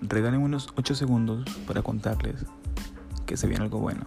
Regalen unos 8 segundos para contarles que se viene algo bueno.